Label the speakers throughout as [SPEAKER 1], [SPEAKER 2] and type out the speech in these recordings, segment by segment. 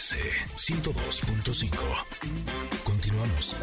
[SPEAKER 1] MBS 102.5. Continuamos.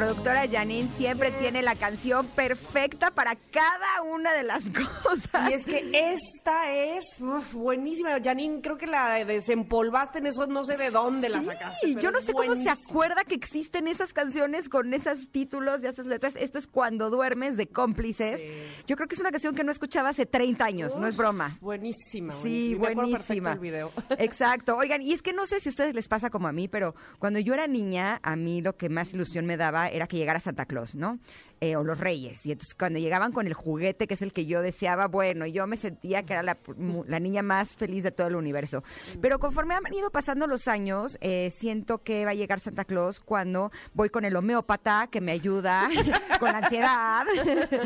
[SPEAKER 2] Productora Janine siempre tiene la canción perfecta para cada una de las cosas.
[SPEAKER 3] Y es que esta es uf, buenísima. Janine, creo que la desempolvaste en eso, no sé de dónde la sacaste.
[SPEAKER 2] Sí, yo no sé cómo se acuerda que existen esas canciones con esos títulos y esas letras. Esto es Cuando duermes de cómplices.
[SPEAKER 3] Sí.
[SPEAKER 2] Yo creo que es una canción que no escuchaba hace 30 años, no es broma.
[SPEAKER 3] Buenísima,
[SPEAKER 2] Sí.
[SPEAKER 3] Me
[SPEAKER 2] buenísima.
[SPEAKER 3] el video.
[SPEAKER 2] Exacto. Oigan, y es que no sé si a ustedes les pasa como a mí, pero cuando yo era niña, a mí lo que más ilusión me daba era que llegara Santa Claus, ¿no? Eh, o los Reyes. Y entonces cuando llegaban con el juguete, que es el que yo deseaba, bueno, yo me sentía que era la, niña más feliz de todo el universo. Pero conforme han ido pasando los años, eh, siento que va a llegar Santa Claus cuando voy con el homeópata que me ayuda con la ansiedad,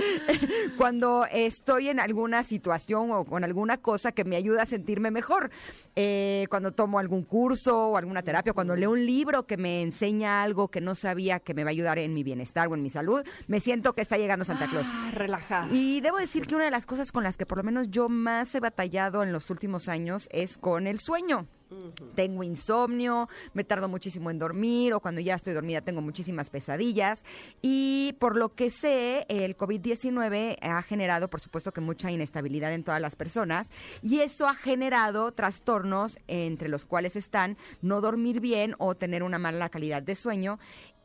[SPEAKER 2] cuando estoy en alguna situación o con alguna cosa que me ayuda a sentirme mejor, eh, cuando tomo algún curso o alguna terapia, cuando leo un libro que me enseña algo que no sabía que me va a ayudar en mi bienestar o en mi salud, me siento que está llegando Santa Claus.
[SPEAKER 3] Ah, relajada.
[SPEAKER 2] Y debo decir que una de las cosas con las que por lo menos yo más he batallado en los últimos años es con el sueño. Tengo insomnio, me tardo muchísimo en dormir o cuando ya estoy dormida tengo muchísimas pesadillas y por lo que sé el COVID-19 ha generado por supuesto que mucha inestabilidad en todas las personas y eso ha generado trastornos entre los cuales están no dormir bien o tener una mala calidad de sueño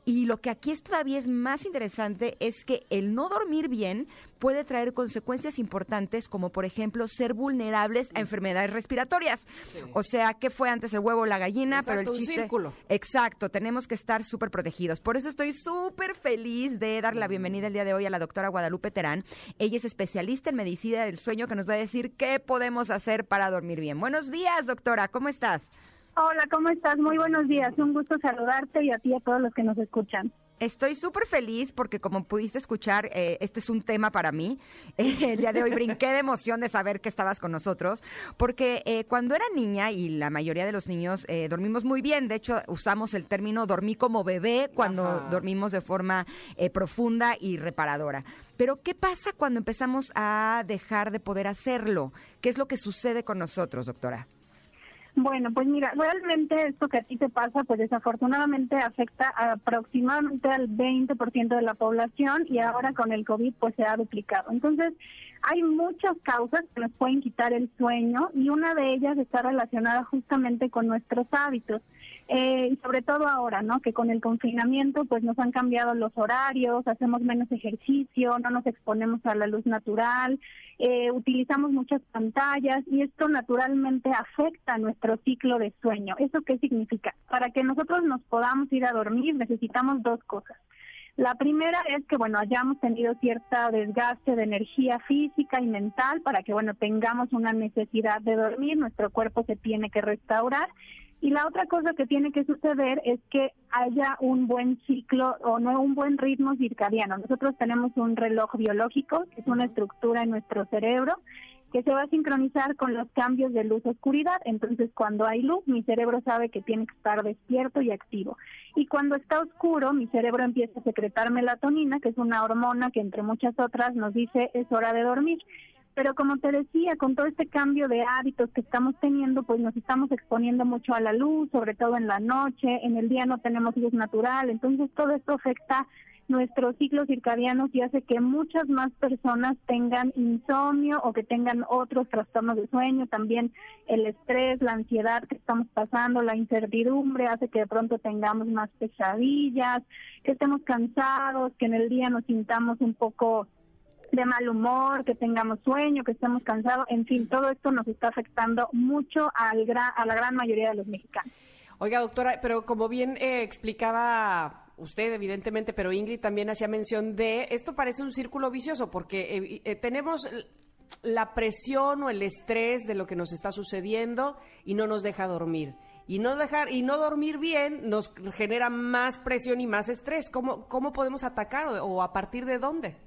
[SPEAKER 2] y lo que aquí es todavía es más interesante es que el no dormir bien puede traer consecuencias importantes como por ejemplo ser vulnerables a enfermedades respiratorias. O sea, ¿qué fue antes el huevo o la gallina?
[SPEAKER 3] Exacto,
[SPEAKER 2] Pero el
[SPEAKER 3] un
[SPEAKER 2] chiste...
[SPEAKER 3] círculo.
[SPEAKER 2] Exacto, tenemos que estar súper protegidos. Por eso estoy súper feliz de dar la bienvenida el día de hoy a la doctora Guadalupe Terán. Ella es especialista en medicina del sueño que nos va a decir qué podemos hacer para dormir bien. Buenos días, doctora, ¿cómo estás?
[SPEAKER 4] Hola, ¿cómo estás? Muy buenos días. Un gusto saludarte y a ti y a todos los que nos escuchan.
[SPEAKER 2] Estoy súper feliz porque como pudiste escuchar, eh, este es un tema para mí. Eh, el día de hoy brinqué de emoción de saber que estabas con nosotros, porque eh, cuando era niña, y la mayoría de los niños eh, dormimos muy bien, de hecho usamos el término dormí como bebé cuando
[SPEAKER 3] Ajá.
[SPEAKER 2] dormimos de forma eh, profunda y reparadora. Pero ¿qué pasa cuando empezamos a dejar de poder hacerlo? ¿Qué es lo que sucede con nosotros, doctora?
[SPEAKER 4] Bueno, pues mira, realmente esto que a ti te pasa, pues desafortunadamente afecta aproximadamente al 20% de la población y ahora con el COVID pues se ha duplicado. Entonces, hay muchas causas que nos pueden quitar el sueño y una de ellas está relacionada justamente con nuestros hábitos. Eh, y sobre todo ahora, ¿no? Que con el confinamiento pues nos han cambiado los horarios, hacemos menos ejercicio, no nos exponemos a la luz natural, eh, utilizamos muchas pantallas y esto naturalmente afecta nuestro ciclo de sueño. ¿Eso qué significa? Para que nosotros nos podamos ir a dormir necesitamos dos cosas. La primera es que, bueno, hayamos tenido cierta desgaste de energía física y mental para que, bueno, tengamos una necesidad de dormir, nuestro cuerpo se tiene que restaurar. Y la otra cosa que tiene que suceder es que haya un buen ciclo o no un buen ritmo circadiano. Nosotros tenemos un reloj biológico, que es una estructura en nuestro cerebro, que se va a sincronizar con los cambios de luz-oscuridad. Entonces, cuando hay luz, mi cerebro sabe que tiene que estar despierto y activo. Y cuando está oscuro, mi cerebro empieza a secretar melatonina, que es una hormona que entre muchas otras nos dice es hora de dormir. Pero como te decía, con todo este cambio de hábitos que estamos teniendo, pues nos estamos exponiendo mucho a la luz, sobre todo en la noche, en el día no tenemos luz natural, entonces todo esto afecta nuestros ciclos circadianos y hace que muchas más personas tengan insomnio o que tengan otros trastornos de sueño. También el estrés, la ansiedad que estamos pasando, la incertidumbre hace que de pronto tengamos más pesadillas, que estemos cansados, que en el día nos sintamos un poco de mal humor, que tengamos sueño, que estemos cansados, en fin, todo esto nos está afectando mucho al a la gran mayoría de los mexicanos.
[SPEAKER 3] Oiga, doctora, pero como bien eh, explicaba usted, evidentemente, pero Ingrid también hacía mención de, esto parece un círculo vicioso, porque eh, eh, tenemos la presión o el estrés de lo que nos está sucediendo y no nos deja dormir. Y no dejar y no dormir bien nos genera más presión y más estrés. ¿Cómo, cómo podemos atacar o a partir de dónde?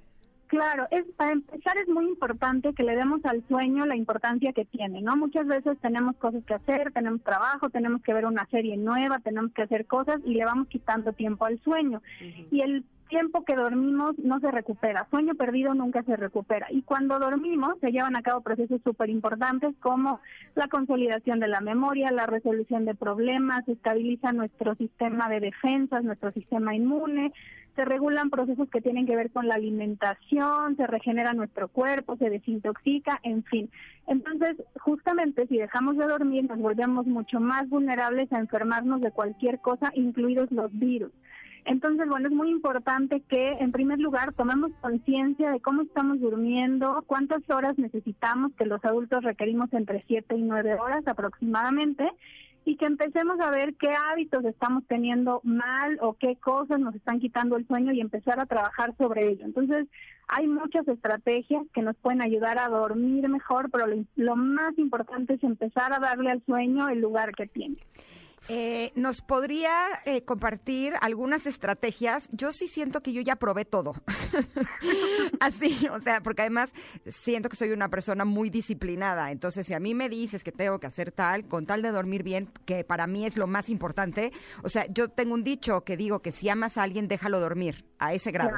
[SPEAKER 4] Claro, es, para empezar es muy importante que le demos al sueño la importancia que tiene, ¿no? Muchas veces tenemos cosas que hacer, tenemos trabajo, tenemos que ver una serie nueva, tenemos que hacer cosas y le vamos quitando tiempo al sueño. Y el tiempo que dormimos no se recupera, sueño perdido nunca se recupera. Y cuando dormimos se llevan a cabo procesos súper importantes como la consolidación de la memoria, la resolución de problemas, estabiliza nuestro sistema de defensas, nuestro sistema inmune, se regulan procesos que tienen que ver con la alimentación, se regenera nuestro cuerpo, se desintoxica, en fin. Entonces, justamente si dejamos de dormir, nos volvemos mucho más vulnerables a enfermarnos de cualquier cosa, incluidos los virus. Entonces, bueno, es muy importante que, en primer lugar, tomemos conciencia de cómo estamos durmiendo, cuántas horas necesitamos, que los adultos requerimos entre 7 y 9 horas aproximadamente, y que empecemos a ver qué hábitos estamos teniendo mal o qué cosas nos están quitando el sueño y empezar a trabajar sobre ello. Entonces, hay muchas estrategias que nos pueden ayudar a dormir mejor, pero lo, más importante es empezar a darle al sueño el lugar que tiene.
[SPEAKER 2] Eh, ¿Nos podría eh, compartir algunas estrategias? Yo sí siento que yo ya probé todo. Así, o sea, porque además siento que soy una persona muy disciplinada. Entonces, si a mí me dices que tengo que hacer tal, con tal de dormir bien, que para mí es lo más importante, o sea, yo tengo un dicho que digo que si amas a alguien, déjalo dormir, a ese grado.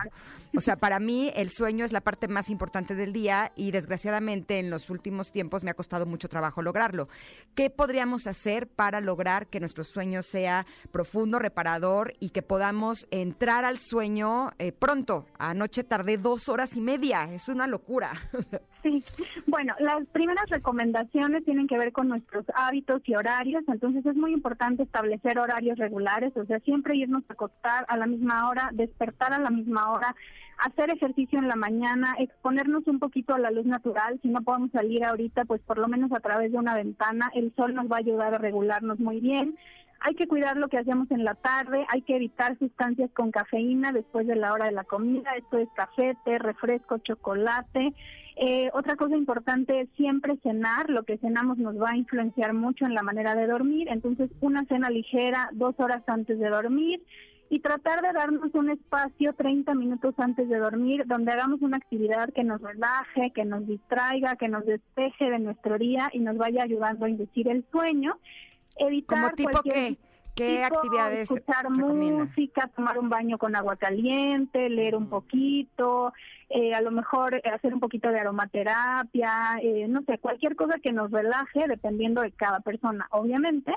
[SPEAKER 2] O sea, para mí el sueño es la parte más importante del día y desgraciadamente en los últimos tiempos me ha costado mucho trabajo lograrlo. ¿Qué podríamos hacer para lograr que nuestro sueño sea profundo, reparador y que podamos entrar al sueño eh, pronto? Anoche tardé dos horas y media, es una locura.
[SPEAKER 4] Sí, bueno, las primeras recomendaciones tienen que ver con nuestros hábitos y horarios, entonces es muy importante establecer horarios regulares, o sea, siempre irnos a acostar a la misma hora, despertar a la misma hora, hacer ejercicio en la mañana, exponernos un poquito a la luz natural, si no podemos salir ahorita, pues por lo menos a través de una ventana, el sol nos va a ayudar a regularnos muy bien hay que cuidar lo que hacemos en la tarde, hay que evitar sustancias con cafeína después de la hora de la comida, esto es café, té, refresco, chocolate. Eh, otra cosa importante es siempre cenar, lo que cenamos nos va a influenciar mucho en la manera de dormir, entonces una cena ligera dos horas antes de dormir y tratar de darnos un espacio 30 minutos antes de dormir donde hagamos una actividad que nos relaje, que nos distraiga, que nos despeje de nuestro día y nos vaya ayudando a inducir el sueño evitar
[SPEAKER 2] ¿Como tipo qué? ¿Qué actividades
[SPEAKER 4] escuchar música, tomar un baño con agua caliente, leer un poquito, eh, a lo mejor hacer un poquito de aromaterapia, eh, no sé, cualquier cosa que nos relaje, dependiendo de cada persona, obviamente.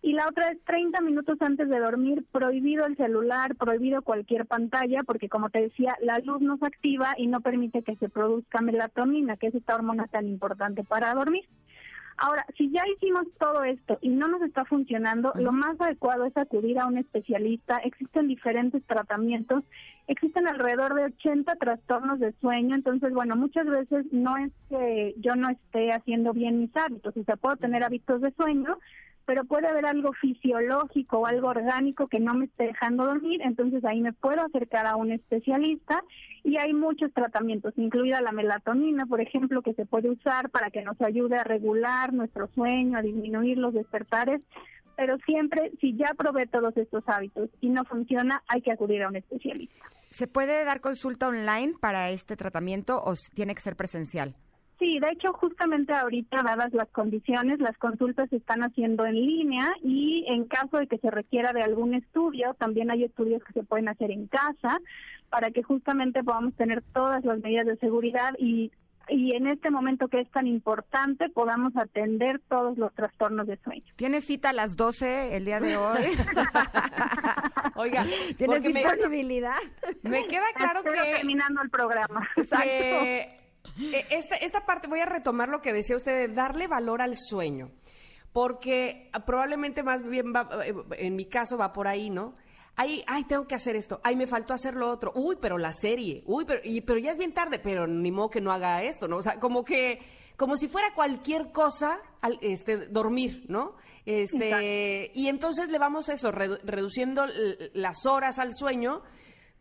[SPEAKER 4] Y la otra es 30 minutos antes de dormir, prohibido el celular, prohibido cualquier pantalla, porque como te decía, la luz nos activa y no permite que se produzca melatonina, que es esta hormona tan importante para dormir. Ahora, si ya hicimos todo esto y no nos está funcionando, lo más adecuado es acudir a un especialista. Existen diferentes tratamientos, existen alrededor de 80 trastornos de sueño, entonces, bueno, muchas veces no es que yo no esté haciendo bien mis hábitos, o sea, puedo tener hábitos de sueño, pero puede haber algo fisiológico o algo orgánico que no me esté dejando dormir, entonces ahí me puedo acercar a un especialista y hay muchos tratamientos, incluida la melatonina, por ejemplo, que se puede usar para que nos ayude a regular nuestro sueño, a disminuir los despertares, pero siempre, si ya probé todos estos hábitos y no funciona, hay que acudir a un especialista.
[SPEAKER 2] ¿Se puede dar consulta online para este tratamiento o tiene que ser presencial?
[SPEAKER 4] Sí, de hecho, justamente ahorita, dadas las condiciones, las consultas se están haciendo en línea y en caso de que se requiera de algún estudio, también hay estudios que se pueden hacer en casa para que justamente podamos tener todas las medidas de seguridad y y en este momento que es tan importante podamos atender todos los trastornos de sueño.
[SPEAKER 2] ¿Tienes cita a las 12 el día de hoy?
[SPEAKER 3] Oiga,
[SPEAKER 2] ¿tienes disponibilidad?
[SPEAKER 3] Me, queda claro
[SPEAKER 4] Estoy
[SPEAKER 3] que...
[SPEAKER 4] terminando el programa.
[SPEAKER 3] que, eh, esta, esta parte, voy a retomar lo que decía usted de darle valor al sueño, porque probablemente más bien va, eh, en mi caso va por ahí, ¿no? ay, ay, tengo que hacer esto, ay, me faltó hacer lo otro, uy, pero la serie, uy, pero, y, pero ya es bien tarde, pero ni modo que no haga esto, ¿no? O sea, como que, como si fuera cualquier cosa, al, este, dormir, ¿no? Este, y entonces le vamos a eso, reduciendo las horas al sueño,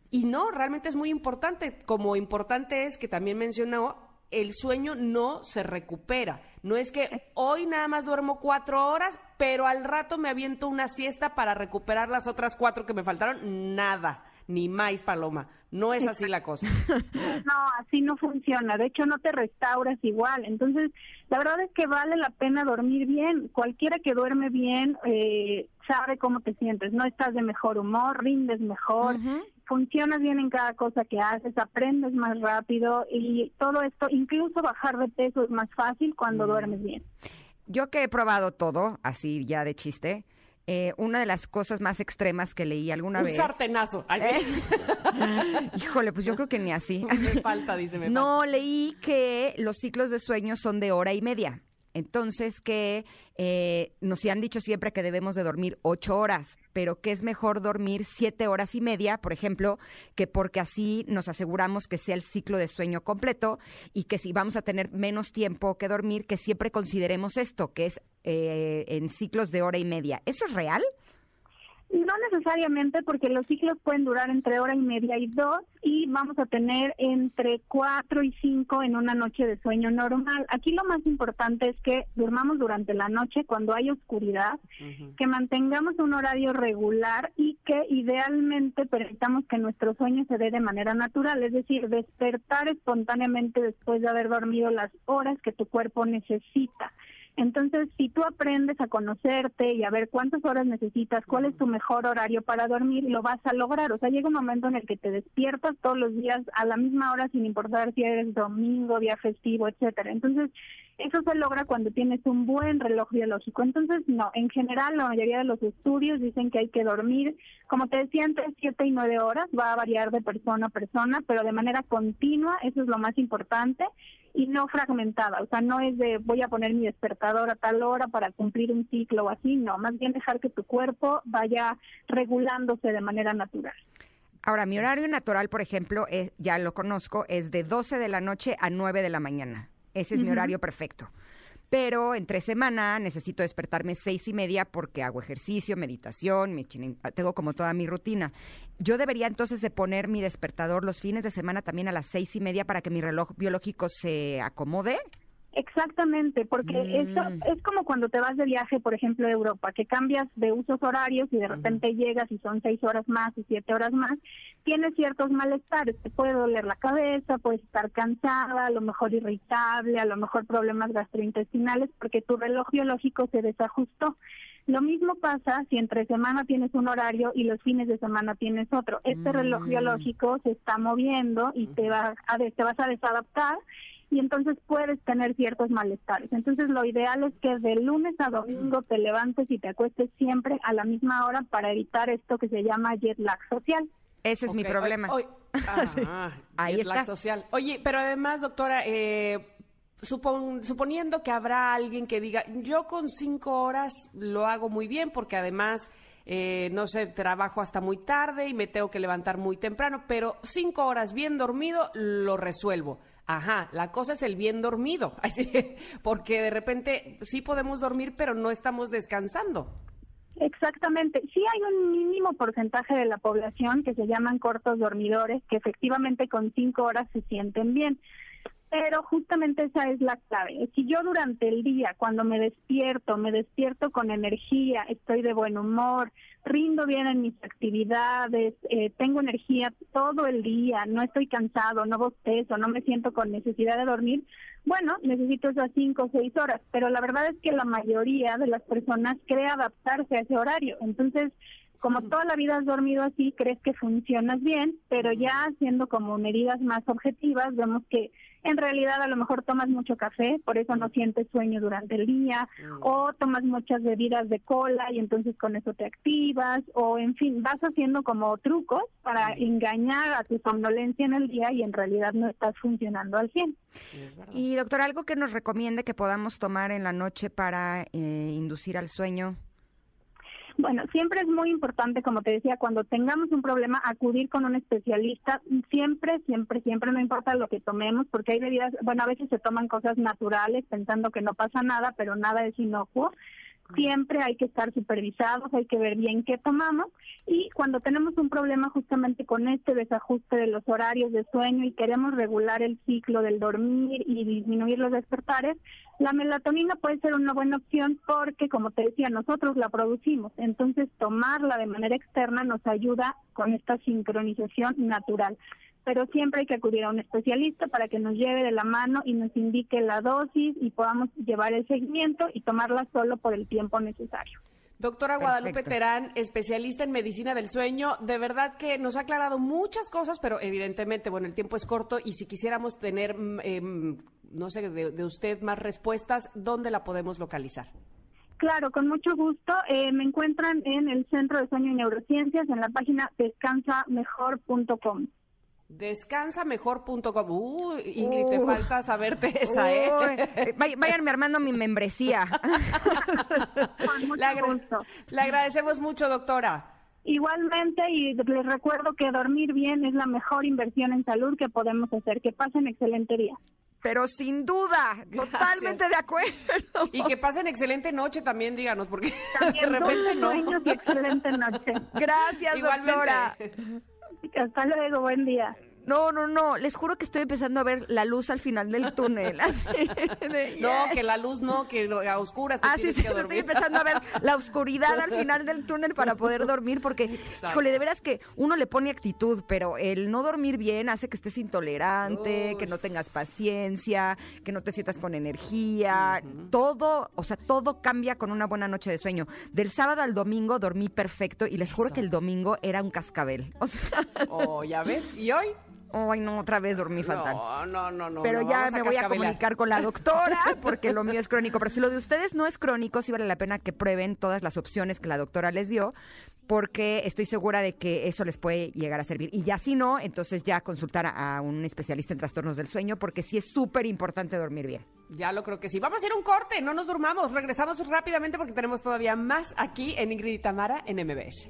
[SPEAKER 3] y no, realmente es muy importante, como importante es que también mencionó el sueño no se recupera. No es que hoy nada más duermo cuatro horas, pero al rato me aviento una siesta para recuperar las otras cuatro que me faltaron. Nada, ni más paloma. No es así la cosa.
[SPEAKER 4] No, así no funciona. De hecho, no te restauras igual. Entonces, la verdad es que vale la pena dormir bien. Cualquiera que duerme bien eh, sabe cómo te sientes. No estás de mejor humor, rindes mejor funcionas bien en cada cosa que haces, aprendes más rápido y todo esto, incluso bajar de peso es más fácil cuando mm. duermes bien.
[SPEAKER 2] Yo que he probado todo, así ya de chiste, eh, una de las cosas más extremas que leí alguna vez.
[SPEAKER 3] Un sartenazo. ¿Eh?
[SPEAKER 2] Híjole, pues yo creo que ni así.
[SPEAKER 3] Me falta, dice. Me
[SPEAKER 2] no, leí que los ciclos de sueño son de hora y media. Entonces, que eh, nos han dicho siempre que debemos de dormir ocho horas, pero que es mejor dormir siete horas y media, por ejemplo, que porque así nos aseguramos que sea el ciclo de sueño completo y que si vamos a tener menos tiempo que dormir, que siempre consideremos esto, que es eh, en ciclos de hora y media. ¿Eso es real?
[SPEAKER 4] No necesariamente, porque los ciclos pueden durar entre hora y media y dos, y vamos a tener entre cuatro y cinco en una noche de sueño normal. Aquí lo más importante es que durmamos durante la noche cuando hay oscuridad, que mantengamos un horario regular y que idealmente permitamos que nuestro sueño se dé de manera natural, es decir, despertar espontáneamente después de haber dormido las horas que tu cuerpo necesita. Entonces, si tú aprendes a conocerte y a ver cuántas horas necesitas, cuál es tu mejor horario para dormir, lo vas a lograr. O sea, llega un momento en el que te despiertas todos los días a la misma hora sin importar si eres domingo, día festivo, etcétera. Entonces, eso se logra cuando tienes un buen reloj biológico. Entonces, no, en general la mayoría de los estudios dicen que hay que dormir, como te decía, entre 7 y 9 horas, va a variar de persona a persona, pero de manera continua, eso es lo más importante y no fragmentada, o sea, no es de voy a poner mi despertador a tal hora para cumplir un ciclo o así, no, más bien dejar que tu cuerpo vaya regulándose de manera natural.
[SPEAKER 2] Ahora, mi horario natural, por ejemplo, es, ya lo conozco, es de 12 de la noche a 9 de la mañana. Ese es mi horario perfecto pero entre semana necesito despertarme seis y media porque hago ejercicio, meditación, me tengo como toda mi rutina. Yo debería entonces de poner mi despertador los fines de semana también a las seis y media para que mi reloj biológico se acomode.
[SPEAKER 4] Exactamente, porque eso mm. es como cuando te vas de viaje, por ejemplo, a Europa, que cambias de usos horarios y de repente llegas y son seis horas más y siete horas más, tienes ciertos malestares, te puede doler la cabeza, puedes estar cansada, a lo mejor irritable, a lo mejor problemas gastrointestinales, porque tu reloj biológico se desajustó. Lo mismo pasa si entre semana tienes un horario y los fines de semana tienes otro. Este reloj mm. biológico se está moviendo y te, va a, te vas a desadaptar y entonces puedes tener ciertos malestares. Entonces lo ideal es que de lunes a domingo te levantes y te acuestes siempre a la misma hora para evitar esto que se llama jet lag social.
[SPEAKER 2] Ese es mi problema.
[SPEAKER 3] Ahí jet está. Lag social. Oye, pero además, doctora, eh, suponiendo que habrá alguien que diga, yo con cinco horas lo hago muy bien porque además... Eh, no sé, trabajo hasta muy tarde y me tengo que levantar muy temprano, pero cinco horas bien dormido lo resuelvo. Ajá, la cosa es el bien dormido, porque de repente sí podemos dormir, pero no estamos descansando.
[SPEAKER 4] Exactamente. Sí hay un mínimo porcentaje de la población que se llaman cortos dormidores, que efectivamente con cinco horas se sienten bien. Pero justamente esa es la clave. Si yo durante el día, cuando me despierto, me despierto con energía, estoy de buen humor, rindo bien en mis actividades, eh, tengo energía todo el día, no estoy cansado, no bostezo, no me siento con necesidad de dormir, bueno, necesito esas cinco o seis horas, pero la verdad es que la mayoría de las personas cree adaptarse a ese horario. Entonces, como toda la vida has dormido así, crees que funcionas bien, pero ya haciendo como medidas más objetivas, vemos que en realidad a lo mejor tomas mucho café, por eso no sientes sueño durante el día, o tomas muchas bebidas de cola y entonces con eso te activas, o en fin, vas haciendo como trucos para engañar a tu somnolencia en el día y en realidad no estás funcionando al 100.
[SPEAKER 2] Y doctor, algo que nos recomiende que podamos tomar en la noche para eh, inducir al sueño.
[SPEAKER 4] Bueno, siempre es muy importante, como te decía, cuando tengamos un problema, acudir con un especialista. Siempre, siempre, siempre, no importa lo que tomemos, porque hay bebidas, bueno, a veces se toman cosas naturales pensando que no pasa nada, pero nada es inocuo. Siempre hay que estar supervisados, hay que ver bien qué tomamos. Y cuando tenemos un problema justamente con este desajuste de los horarios de sueño y queremos regular el ciclo del dormir y disminuir los despertares, la melatonina puede ser una buena opción porque, como te decía, nosotros la producimos. Entonces, tomarla de manera externa nos ayuda con esta sincronización natural pero siempre hay que acudir a un especialista para que nos lleve de la mano y nos indique la dosis y podamos llevar el seguimiento y tomarla solo por el tiempo necesario.
[SPEAKER 3] Doctora Guadalupe Terán, especialista en medicina del sueño, de verdad que nos ha aclarado muchas cosas, pero evidentemente, bueno, el tiempo es corto y si quisiéramos tener, em, no sé, de, usted más respuestas, ¿dónde la podemos localizar?
[SPEAKER 4] Claro, con mucho gusto. Eh, me encuentran en el Centro de Sueño y Neurociencias en la página descansamejor.com.
[SPEAKER 3] Descansamejor.com. Uh, Ingrid, te falta saberte esa, ¿eh?
[SPEAKER 2] ¿eh? Váyanme armando mi membresía.
[SPEAKER 3] le, agradecemos mucho, doctora.
[SPEAKER 4] Igualmente, y les recuerdo que dormir bien es la mejor inversión en salud que podemos hacer. Que pasen excelente día.
[SPEAKER 2] Pero sin duda, totalmente de acuerdo.
[SPEAKER 3] Y que pasen excelente noche también, díganos, porque de repente no.
[SPEAKER 4] excelente noche.
[SPEAKER 2] Gracias, doctora.
[SPEAKER 4] Hasta luego, buen día.
[SPEAKER 2] No, no, no, les juro que estoy empezando a ver la luz al final del túnel.
[SPEAKER 3] no, que la luz no, que a oscuras
[SPEAKER 2] te ah, sí, sí, estoy empezando a ver la oscuridad al final del túnel para poder dormir, porque, híjole, de veras que uno le pone actitud, pero el no dormir bien hace que estés intolerante, que no tengas paciencia, que no te sientas con energía, todo, o sea, todo cambia con una buena noche de sueño. Del sábado al domingo dormí perfecto y les juro que el domingo era un cascabel. O sea...
[SPEAKER 3] Oh, ya ves, ¿y hoy?
[SPEAKER 2] Ay, no, otra vez dormí fatal.
[SPEAKER 3] No, no, no, no.
[SPEAKER 2] Pero ya me voy a comunicar con la doctora porque lo mío es crónico. Pero si lo de ustedes no es crónico, sí vale la pena que prueben todas las opciones que la doctora les dio porque estoy segura de que eso les puede llegar a servir. Y ya si no, entonces ya consultar a, un especialista en trastornos del sueño porque sí es súper importante dormir bien.
[SPEAKER 3] Ya lo creo que sí. Vamos a ir un corte, no nos durmamos. Regresamos rápidamente porque tenemos todavía más aquí en Ingrid y Tamara en MBS.